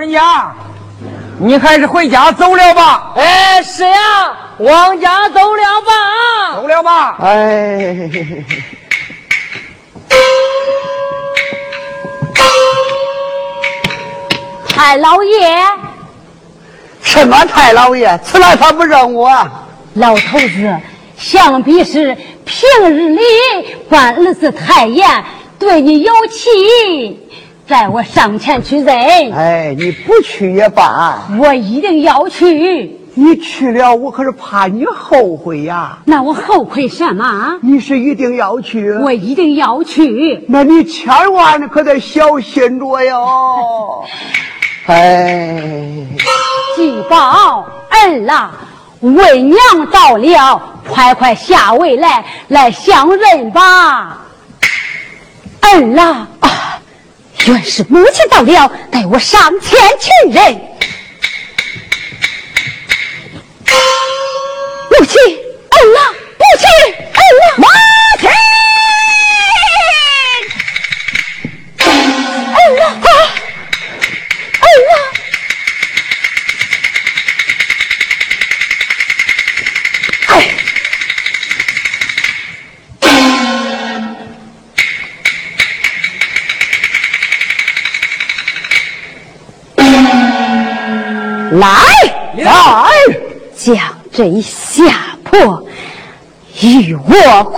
人家，你还是回家走了吧。哎，是呀，往家走了吧。走了吧。哎，太老爷，什么太老爷？此来他不认我。老头子，想必是平日里管儿子太严，对你有气，在我上前去认。哎，你不去也罢，我一定要去。你去了，我可是怕你后悔呀。那我后悔什么？你是一定要去，我一定要去。那你千万可得小心着哟。哎，继宝儿啊，为娘到了，快快下位来，来相认吧。儿啊，啊，原是母亲到了，带我上前去认。母亲，儿啊，母亲，来来，将这一下破与我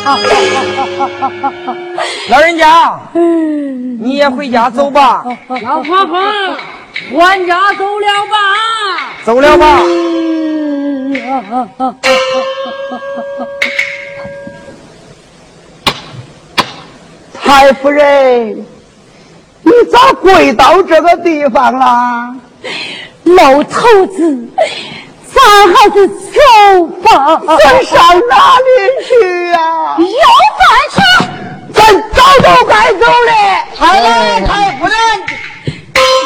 老人家，你也回家走吧。老婆婆，往家走了吧。走了吧。太夫人，你咋跪到这个地方啦？老头子，咱还是走吧。咱上哪里去呀、要饭去。咱早都该走了。太老爷、太夫人，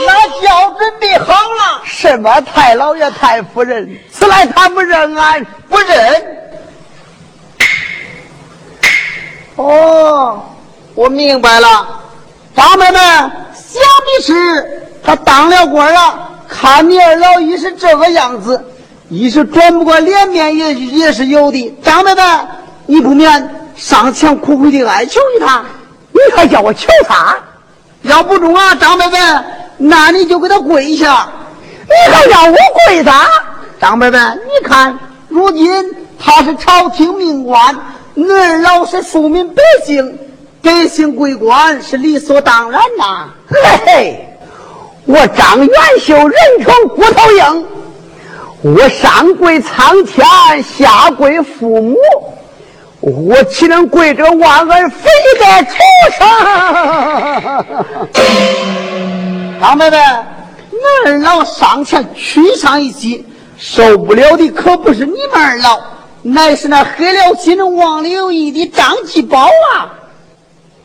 那轿准备好了。什么太老爷、太夫人？此来他不认俺，不认。哦，我明白了，张妹妹想必是他当了官了，看你二老一是这个样子，一是转不过脸面也也是有的。张伯伯，你不免上前苦苦的哀求一他，你还叫我求他？要不中啊，张伯伯，那你就给他跪下。你还要我跪他？张伯伯，你看，如今他是朝廷命官，你二老是庶民百姓，百姓归官是理所当然呐。嘿嘿，我张元秀人称骨头硬，我上跪苍天，下跪父母，我岂能跪着忘恩负义的畜生？张妹妹，你二老上前屈上一击，受不了的可不是你们二老，乃是那黑了心、忘了有义的张继宝啊！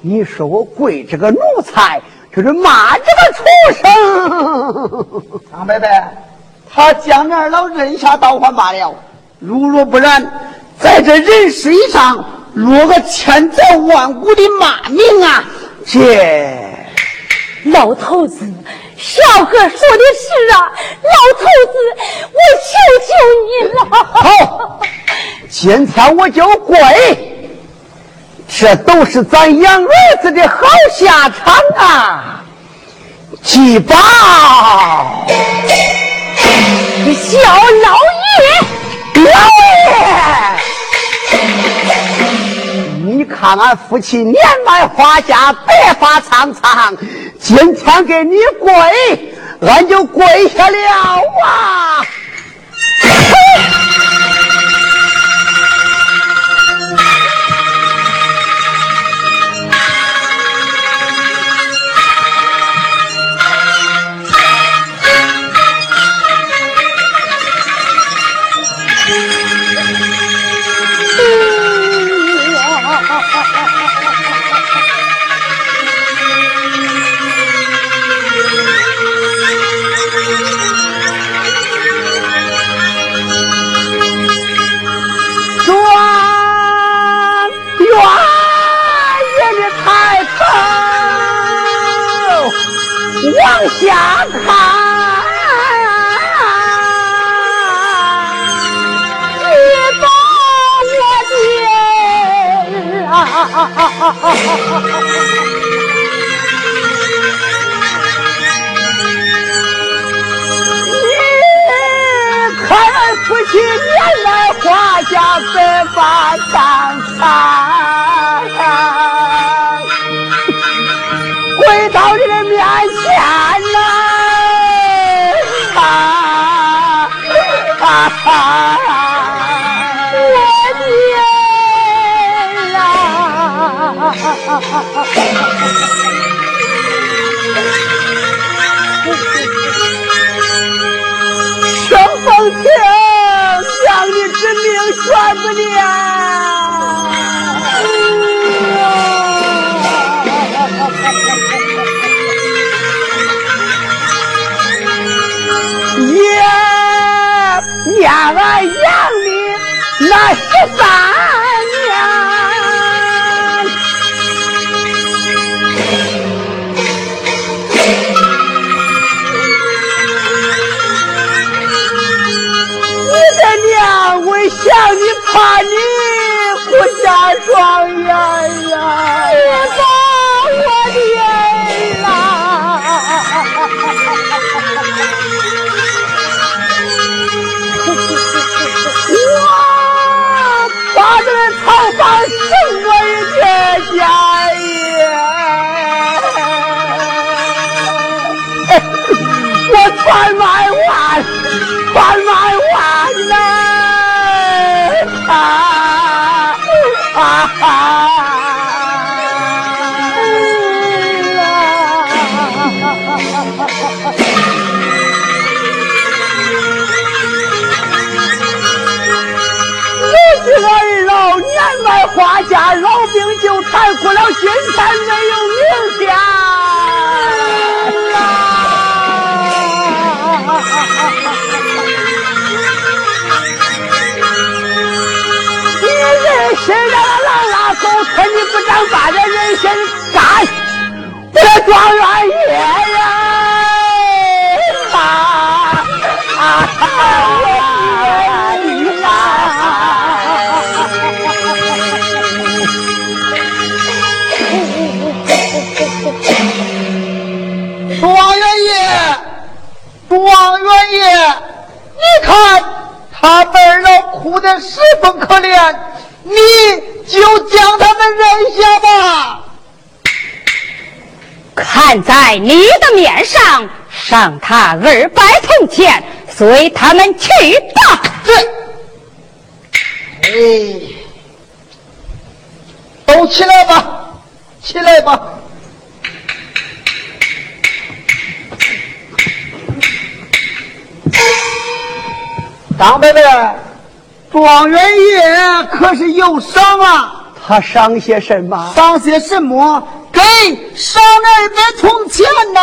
你说我跪这个奴才，就是骂这个畜生！张伯伯，他将二老认下倒还罢了，如若不然，在这人世上落个千载万古的骂名啊！这老头子。小哥说的是啊，老头子，我求求你了。好，今天我就跪，这都是咱养儿子的好下场啊！祭宝，小老爷，老爷，你看俺夫妻年迈花甲，白发苍苍。今天给你跪，俺就跪下了啊！往下看，你把我的你看夫妻年来花甲白发苍苍。啊 What? 卖花家，老病就残，过了今天没有明天你人身让狼拉狗，看你不长把这人心干，我庄元爷呀！十分可怜，你就将他们扔下吧。看在你的面上，赏他二百铜钱，随他们去吧。哎，都起来吧，起来吧。张伯伯，状元爷可是有伤啊？他伤些什么？伤些什么？给赏二百铜钱呐！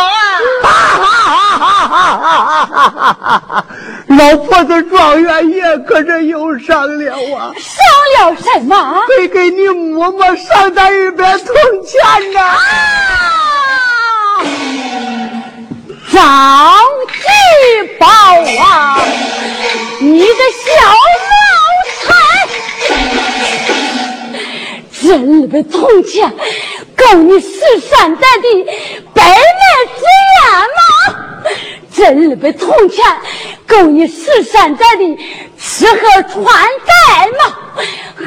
哈哈哈哈哈哈！老婆子，状元爷可是有伤了啊！伤了什么？得给你嬷嬷赏咱二百铜钱呐！张继宝啊，你个小二百铜钱够你十三代的百年之宴吗？这二百铜钱够你十三代的吃喝穿戴吗？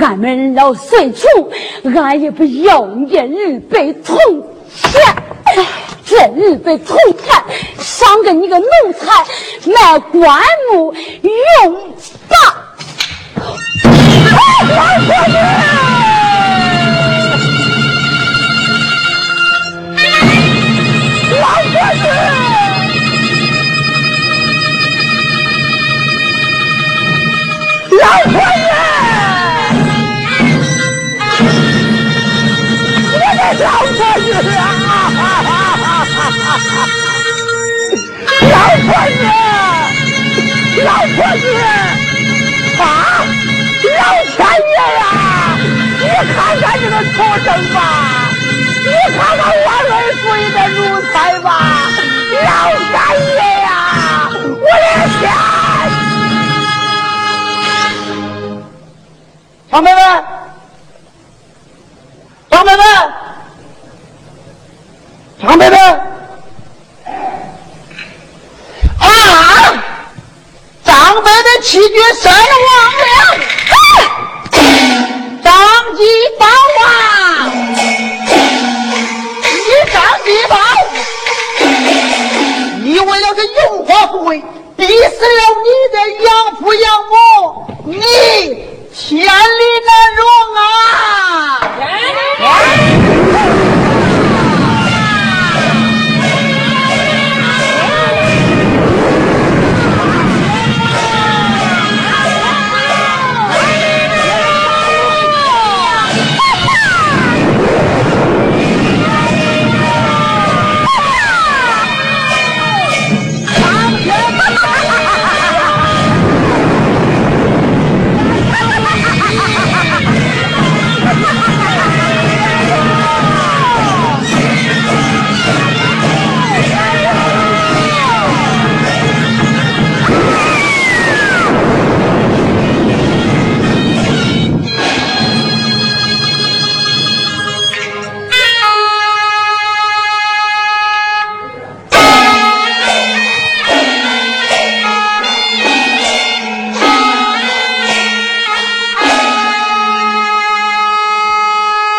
俺们老岁穷，俺也不要你这二百铜钱。这二百铜钱赏给你个奴才卖棺木用吧。老婆子，老老婆子，我的老婆子啊！老婆子，老婆子，啊，老天爷呀！你看看这个畜生吧，你看看我儿子的奴才吧，